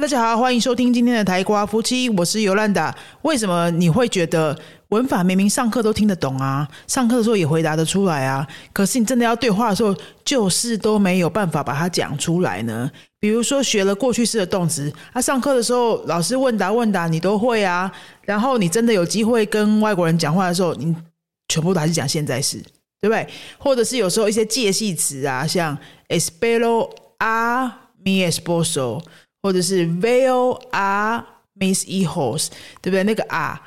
大家好，欢迎收听今天的台瓜夫妻，我是尤兰达。为什么你会觉得文法明明上课都听得懂啊，上课的时候也回答得出来啊，可是你真的要对话的时候，就是都没有办法把它讲出来呢？比如说学了过去式的动词，啊，上课的时候老师问答问答你都会啊，然后你真的有机会跟外国人讲话的时候，你全部都还是讲现在式，对不对？或者是有时候一些介系词啊，像 espero a mi esposo。或者是 veil a miss hijos，对不对？那个啊，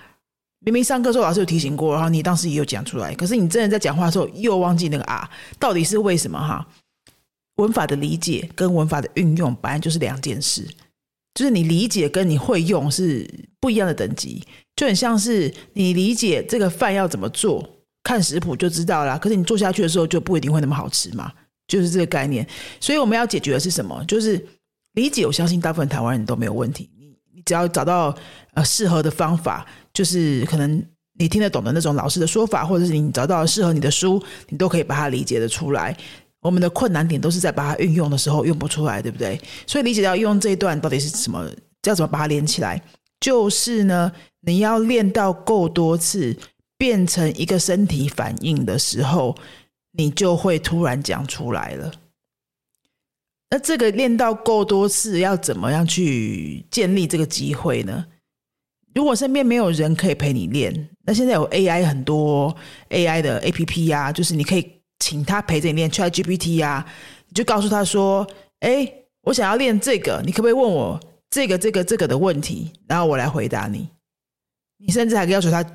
明明上课时候老师有提醒过，然后你当时也有讲出来，可是你真的在讲话的时候又忘记那个啊，到底是为什么？哈，文法的理解跟文法的运用本来就是两件事，就是你理解跟你会用是不一样的等级，就很像是你理解这个饭要怎么做，看食谱就知道啦，可是你做下去的时候就不一定会那么好吃嘛，就是这个概念。所以我们要解决的是什么？就是理解，我相信大部分台湾人都没有问题。你你只要找到呃适合的方法，就是可能你听得懂的那种老师的说法，或者是你找到适合你的书，你都可以把它理解的出来。我们的困难点都是在把它运用的时候用不出来，对不对？所以理解到用这一段到底是什么，要怎么把它连起来，就是呢，你要练到够多次，变成一个身体反应的时候，你就会突然讲出来了。那这个练到够多次，要怎么样去建立这个机会呢？如果身边没有人可以陪你练，那现在有 AI 很多 AI 的 APP 呀，就是你可以请他陪着你练 ChatGPT 呀，你就告诉他说：“哎，我想要练这个，你可不可以问我这个、这个、这个的问题，然后我来回答你？你甚至还可以要求他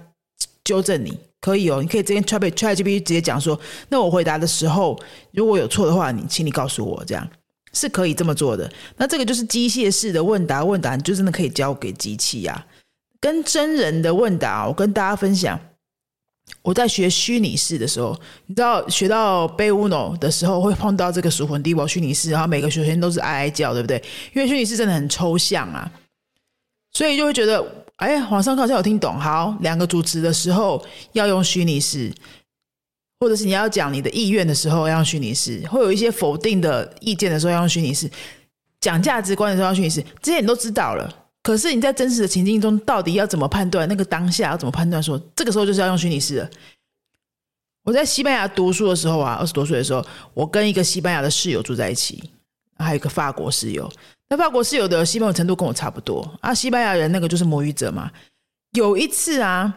纠正你，可以哦，你可以直接 Chat ChatGPT 直接讲说：那我回答的时候如果有错的话，你请你告诉我这样。”是可以这么做的，那这个就是机械式的问答，问答就真的可以交给机器呀。跟真人的问答，我跟大家分享，我在学虚拟式的时候，你知道学到贝乌诺的时候，会碰到这个属魂地堡虚拟式，然后每个学生都是哀哀叫，对不对？因为虚拟式真的很抽象啊，所以就会觉得，哎，网上好像有听懂。好，两个主持的时候要用虚拟式。或者是你要讲你的意愿的时候要用虚拟式，会有一些否定的意见的时候要用虚拟式，讲价值观的时候要虚拟式，这些你都知道了。可是你在真实的情境中，到底要怎么判断那个当下要怎么判断？说这个时候就是要用虚拟式。我在西班牙读书的时候啊，二十多岁的时候，我跟一个西班牙的室友住在一起，还有一个法国室友。那法国室友的西班牙程度跟我差不多啊，西班牙人那个就是母语者嘛。有一次啊，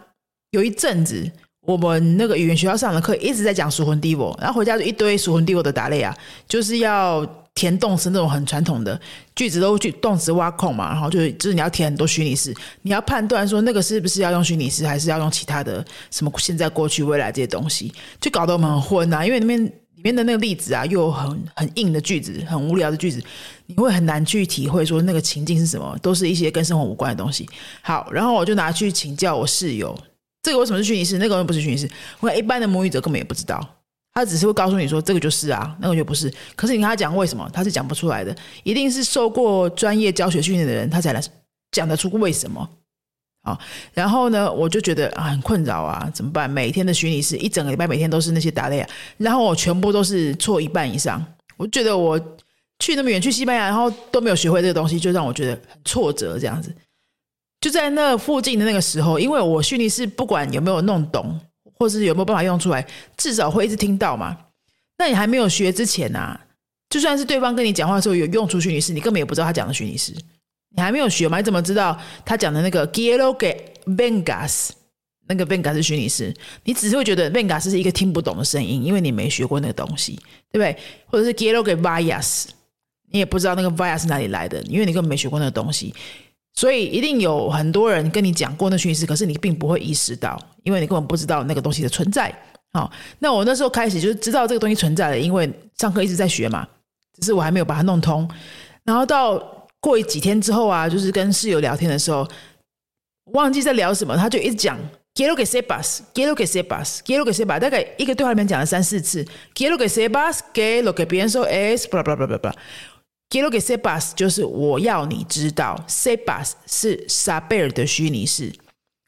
有一阵子。我们那个语言学校上的课一直在讲属魂 divo，然后回家就一堆属魂 divo 的打类啊，就是要填动词那种很传统的句子都去动词挖空嘛，然后就是就是你要填很多虚拟式，你要判断说那个是不是要用虚拟式，还是要用其他的什么现在、过去、未来这些东西，就搞得我们很混啊。因为里面里面的那个例子啊，又很很硬的句子，很无聊的句子，你会很难去体会说那个情境是什么，都是一些跟生活无关的东西。好，然后我就拿去请教我室友。这个为什么是虚拟式？那个不是虚拟式。我看一般的母语者根本也不知道，他只是会告诉你说这个就是啊，那个就不是。可是你跟他讲为什么，他是讲不出来的。一定是受过专业教学训练的人，他才能讲得出为什么。好，然后呢，我就觉得很困扰啊，怎么办？每天的虚拟式一整个礼拜，每天都是那些答类，然后我全部都是错一半以上。我觉得我去那么远，去西班牙，然后都没有学会这个东西，就让我觉得很挫折，这样子。就在那附近的那个时候，因为我虚拟是不管有没有弄懂，或是有没有办法用出来，至少会一直听到嘛。那你还没有学之前啊，就算是对方跟你讲话的时候有用出虚拟式，你根本也不知道他讲的虚拟师。你还没有学嘛？你怎么知道他讲的那个 “gielo ge vengas” 那个 “vengas” 是虚拟师？你只是会觉得 “vengas” 是一个听不懂的声音，因为你没学过那个东西，对不对？或者是 “gielo ge vayas”，你也不知道那个 “vayas” 哪里来的，因为你根本没学过那个东西。所以一定有很多人跟你讲过那讯息，可是你并不会意识到，因为你根本不知道那个东西的存在。好，那我那时候开始就知道这个东西存在了，因为上课一直在学嘛，只是我还没有把它弄通。然后到过几天之后啊，就是跟室友聊天的时候，忘记在聊什么，他就一直讲 “quiero que sepas”，“quiero que sepas”，“quiero que sepas”，大概一个对话里面讲了三四次 “quiero que sepas”，“que lo que pienso es”，blah blah blah blah blah。Quiero que sepas，就是我要你知道，sepas 是 saber 的虚拟式，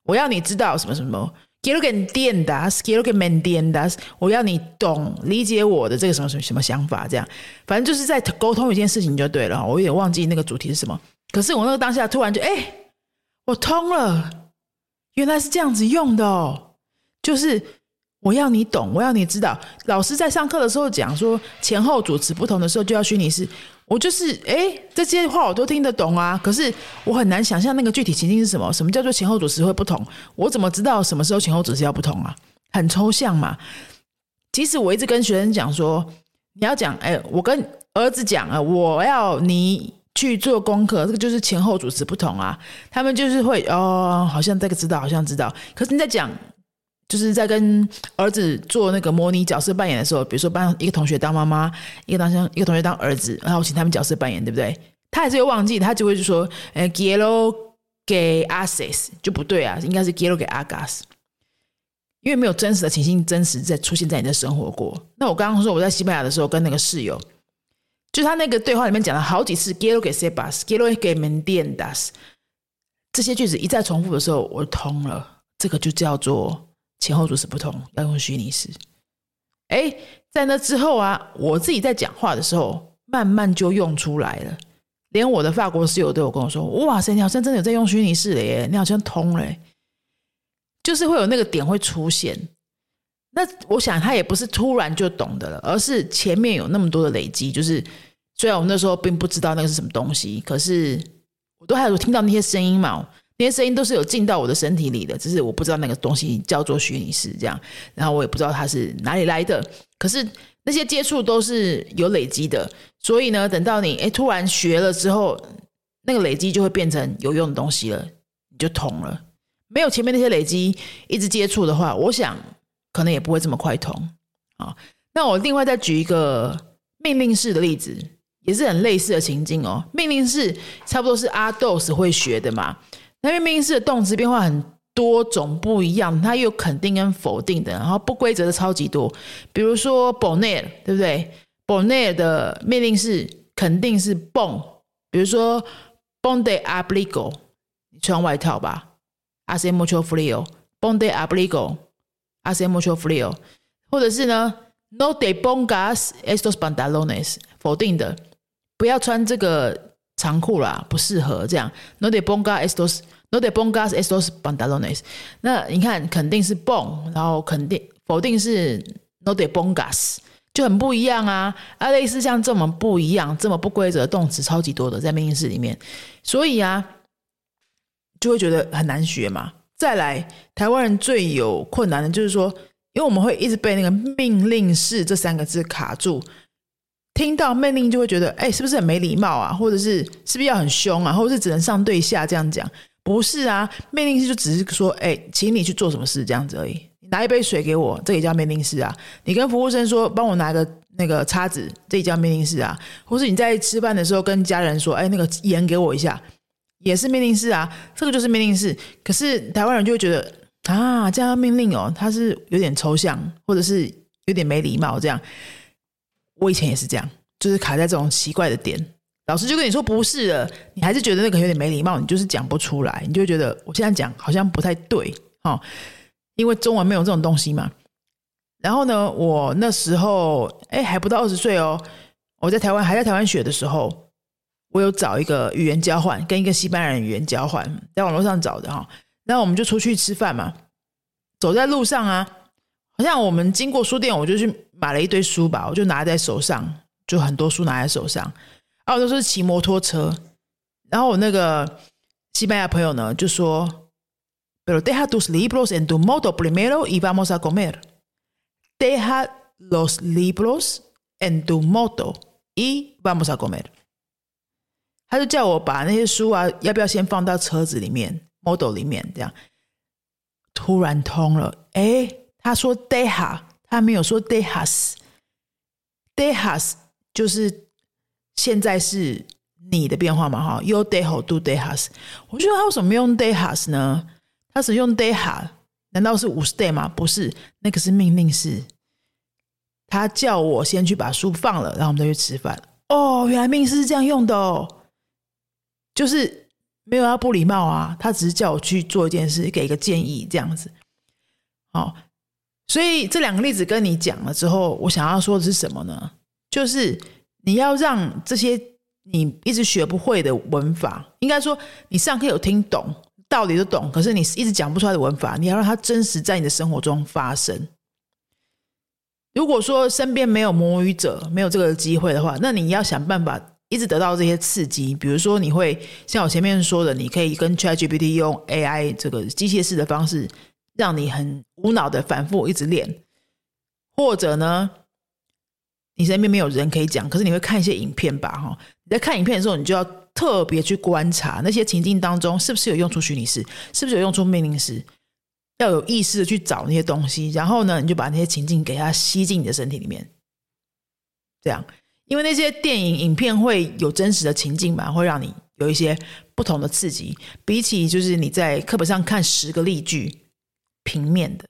我要你知道什么什么。Quiero que entiendas，Quiero que me entiendas，我要你懂理解我的这个什么什么什么想法，这样，反正就是在沟通一件事情就对了。我有点忘记那个主题是什么。可是我那个当下突然就哎，我通了，原来是这样子用的哦，就是我要你懂，我要你知道，老师在上课的时候讲说前后主词不同的时候就要虚拟式，我就是哎这些话我都听得懂啊，可是我很难想象那个具体情境是什么，什么叫做前后主词会不同？我怎么知道什么时候前后主词要不同啊？很抽象嘛。即使我一直跟学生讲说，你要讲哎，我跟儿子讲啊，我要你。去做功课，这个就是前后主词不同啊。他们就是会哦，好像这个知道，好像知道。可是你在讲，就是在跟儿子做那个模拟角色扮演的时候，比如说帮一个同学当妈妈，一个当一个同学当儿子，然后请他们角色扮演，对不对？他还是会忘记，他就会就说，呃 g e l o 给 Asis 就不对啊，应该是 g e l o 给 Agas，因为没有真实的情境，真实在出现在你的生活过。那我刚刚说我在西班牙的时候，跟那个室友。就他那个对话里面讲了好几次 g e l o que sepas, g e l o que mendiendas，这些句子一再重复的时候，我通了。这个就叫做前后主词不同，要用虚拟式。哎，在那之后啊，我自己在讲话的时候，慢慢就用出来了。连我的法国室友都有跟我说：“哇塞，你好像真的有在用虚拟式了耶，你好像通了。”就是会有那个点会出现。那我想他也不是突然就懂得了，而是前面有那么多的累积。就是虽然我那时候并不知道那个是什么东西，可是我都还有听到那些声音嘛，那些声音都是有进到我的身体里的，只是我不知道那个东西叫做虚拟式这样，然后我也不知道它是哪里来的。可是那些接触都是有累积的，所以呢，等到你哎突然学了之后，那个累积就会变成有用的东西了，你就通了。没有前面那些累积一直接触的话，我想。可能也不会这么快通啊。那我另外再举一个命令式的例子，也是很类似的情境哦。命令式差不多是阿豆是会学的嘛。那因为命令式的动词变化很多种不一样，它有肯定跟否定的，然后不规则的超级多。比如说 boner，对不对？boner 的命令式肯定是 bon，比如说 bon de abrigo，你穿外套吧。Hace mucho frío，bon de abrigo。Hace mucho frío，或者是呢？No te pongas estos pantalones，否定的，不要穿这个长裤啦，不适合这样。No de bongas estos，no de bongas estos pantalones。那你看，肯定是 pon，然后肯定否定是 no de bongas，就很不一样啊。啊，类似像这么不一样、这么不规则的动词超级多的在命令式里面，所以啊，就会觉得很难学嘛。再来，台湾人最有困难的就是说，因为我们会一直被那个命令式这三个字卡住，听到命令就会觉得，哎，是不是很没礼貌啊？或者是是不是要很凶啊？或者是只能上对下这样讲？不是啊，命令式就只是说，哎，请你去做什么事这样子而已。你拿一杯水给我，这也叫命令式啊。你跟服务生说，帮我拿个那个叉子，这也叫命令式啊。或是你在吃饭的时候跟家人说，哎，那个盐给我一下。也是命令式啊，这个就是命令式。可是台湾人就会觉得啊，这样命令哦，它是有点抽象，或者是有点没礼貌。这样，我以前也是这样，就是卡在这种奇怪的点。老师就跟你说不是了，你还是觉得那个有点没礼貌，你就是讲不出来，你就觉得我现在讲好像不太对哦，因为中文没有这种东西嘛。然后呢，我那时候哎还不到二十岁哦，我在台湾还在台湾学的时候。我有找一个语言交换，跟一个西班牙人语言交换，在网络上找的哈。然后我们就出去吃饭嘛，走在路上啊，好像我们经过书店，我就去买了一堆书吧，我就拿在手上，就很多书拿在手上。啊，我都是骑摩托车，然后我那个西班牙朋友呢就说：“Pero deja tus libros en tu moto primero y vamos a comer. Deja los libros en tu moto y vamos a comer.” 他就叫我把那些书啊，要不要先放到车子里面，model 里面这样。突然通了，哎，他说 deha，他没有说 dehas，dehas 就是现在是你的变化嘛，哈，you deho do dehas。我觉得他为什么用 dehas 呢？他是用 deha，难道是五十 day 吗？不是，那个是命令式。他叫我先去把书放了，然后我们再去吃饭。哦，原来命令是这样用的哦。就是没有要不礼貌啊，他只是叫我去做一件事，给一个建议这样子。好，所以这两个例子跟你讲了之后，我想要说的是什么呢？就是你要让这些你一直学不会的文法，应该说你上课有听懂，道理都懂，可是你一直讲不出来的文法，你要让它真实在你的生活中发生。如果说身边没有母语者，没有这个机会的话，那你要想办法一直得到这些刺激。比如说，你会像我前面说的，你可以跟 ChatGPT 用 AI 这个机械式的方式，让你很无脑的反复一直练，或者呢？你身边没有人可以讲，可是你会看一些影片吧？哈，你在看影片的时候，你就要特别去观察那些情境当中是不是有用出虚拟式，是不是有用出命令式，要有意识的去找那些东西，然后呢，你就把那些情境给它吸进你的身体里面。这样，因为那些电影影片会有真实的情境嘛，会让你有一些不同的刺激。比起就是你在课本上看十个例句平面的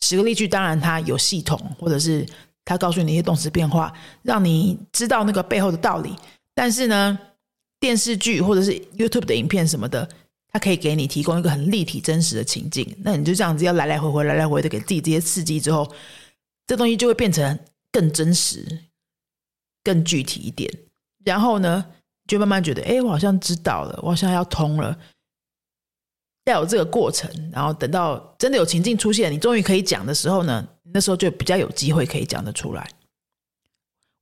十个例句，当然它有系统，或者是。它告诉你一些动词变化，让你知道那个背后的道理。但是呢，电视剧或者是 YouTube 的影片什么的，它可以给你提供一个很立体、真实的情境。那你就这样子要来来回回、来来回的给自己这些刺激之后，这东西就会变成更真实、更具体一点。然后呢，就慢慢觉得，哎，我好像知道了，我好像要通了。要有这个过程，然后等到真的有情境出现，你终于可以讲的时候呢？那时候就比较有机会可以讲得出来。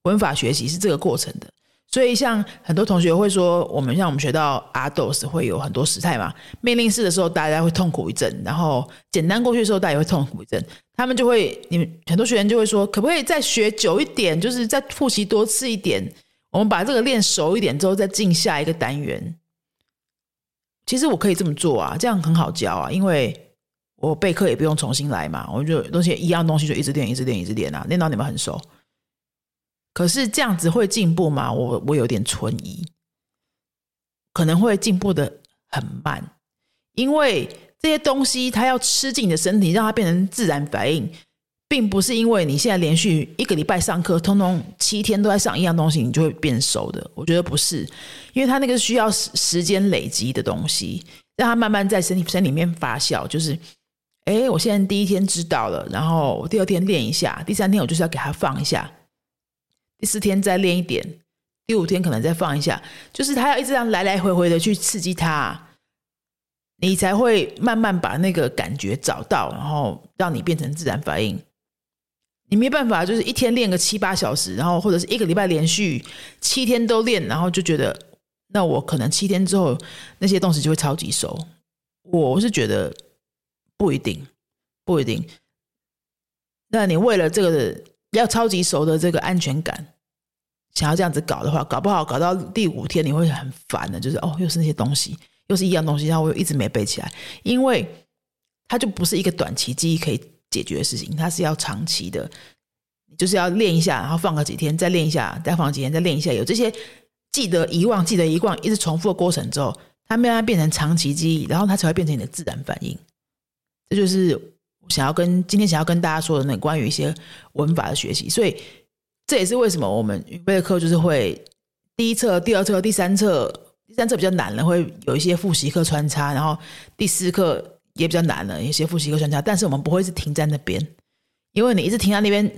文法学习是这个过程的，所以像很多同学会说，我们像我们学到 ADOS 会有很多时态嘛，命令式的时候大家会痛苦一阵，然后简单过去的时候大家也会痛苦一阵。他们就会，你们很多学员就会说，可不可以再学久一点，就是再复习多次一点，我们把这个练熟一点之后再进下一个单元。其实我可以这么做啊，这样很好教啊，因为。我备课也不用重新来嘛，我就东西一样东西就一直练，一直练，一直练啊，练到你们很熟。可是这样子会进步吗？我我有点存疑，可能会进步的很慢，因为这些东西它要吃进你的身体，让它变成自然反应，并不是因为你现在连续一个礼拜上课，通通七天都在上一样东西，你就会变熟的。我觉得不是，因为它那个需要时时间累积的东西，让它慢慢在身体身里面发酵，就是。哎，我现在第一天知道了，然后第二天练一下，第三天我就是要给他放一下，第四天再练一点，第五天可能再放一下，就是他要一直这样来来回回的去刺激他，你才会慢慢把那个感觉找到，然后让你变成自然反应。你没办法，就是一天练个七八小时，然后或者是一个礼拜连续七天都练，然后就觉得那我可能七天之后那些东西就会超级熟。我是觉得。不一定，不一定。那你为了这个要超级熟的这个安全感，想要这样子搞的话，搞不好搞到第五天你会很烦的，就是哦，又是那些东西，又是一样东西，然后我又一直没背起来，因为它就不是一个短期记忆可以解决的事情，它是要长期的，就是要练一下，然后放个几天，再练一下，再放几天，再练一下，有这些记得遗忘、记得遗忘，一直重复的过程之后，它慢慢变成长期记忆，然后它才会变成你的自然反应。这就是想要跟今天想要跟大家说的那关于一些文法的学习，所以这也是为什么我们预备课就是会第一册、第二册、第三册，第三册比较难了，会有一些复习课穿插，然后第四课也比较难了，一些复习课专家，但是我们不会是停在那边，因为你一直停在那边，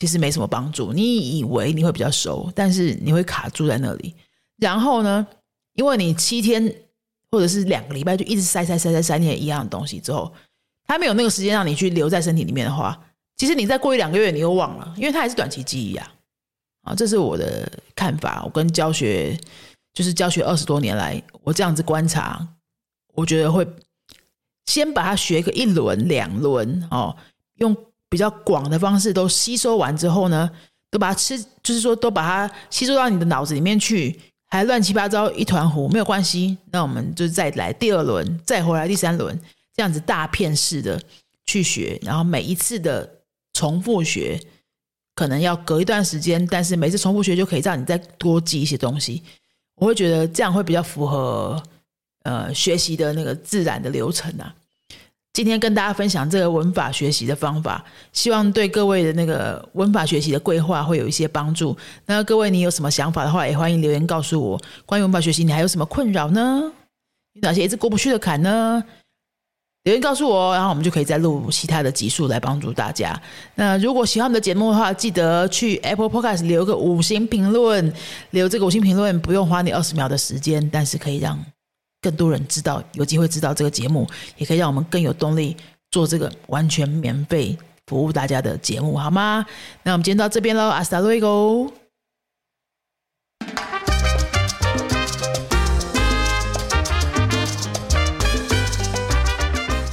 其实没什么帮助。你以为你会比较熟，但是你会卡住在那里。然后呢，因为你七天。或者是两个礼拜就一直塞塞塞塞塞那些一样的东西之后，他没有那个时间让你去留在身体里面的话，其实你再过一两个月你又忘了，因为它还是短期记忆啊。啊，这是我的看法。我跟教学就是教学二十多年来，我这样子观察，我觉得会先把它学个一轮两轮哦，用比较广的方式都吸收完之后呢，都把它吃，就是说都把它吸收到你的脑子里面去。还乱七八糟一团糊，没有关系。那我们就再来第二轮，再回来第三轮，这样子大片式的去学。然后每一次的重复学，可能要隔一段时间，但是每次重复学就可以让你再多记一些东西。我会觉得这样会比较符合呃学习的那个自然的流程啊。今天跟大家分享这个文法学习的方法，希望对各位的那个文法学习的规划会有一些帮助。那各位，你有什么想法的话，也欢迎留言告诉我。关于文法学习，你还有什么困扰呢？有哪些一直过不去的坎呢？留言告诉我，然后我们就可以再录其他的集数来帮助大家。那如果喜欢我们的节目的话，记得去 Apple Podcast 留个五星评论，留这个五星评论不用花你二十秒的时间，但是可以让更多人知道，有机会知道这个节目，也可以让我们更有动力做这个完全免费服务大家的节目，好吗？那我们今天到这边喽，阿斯达瑞 o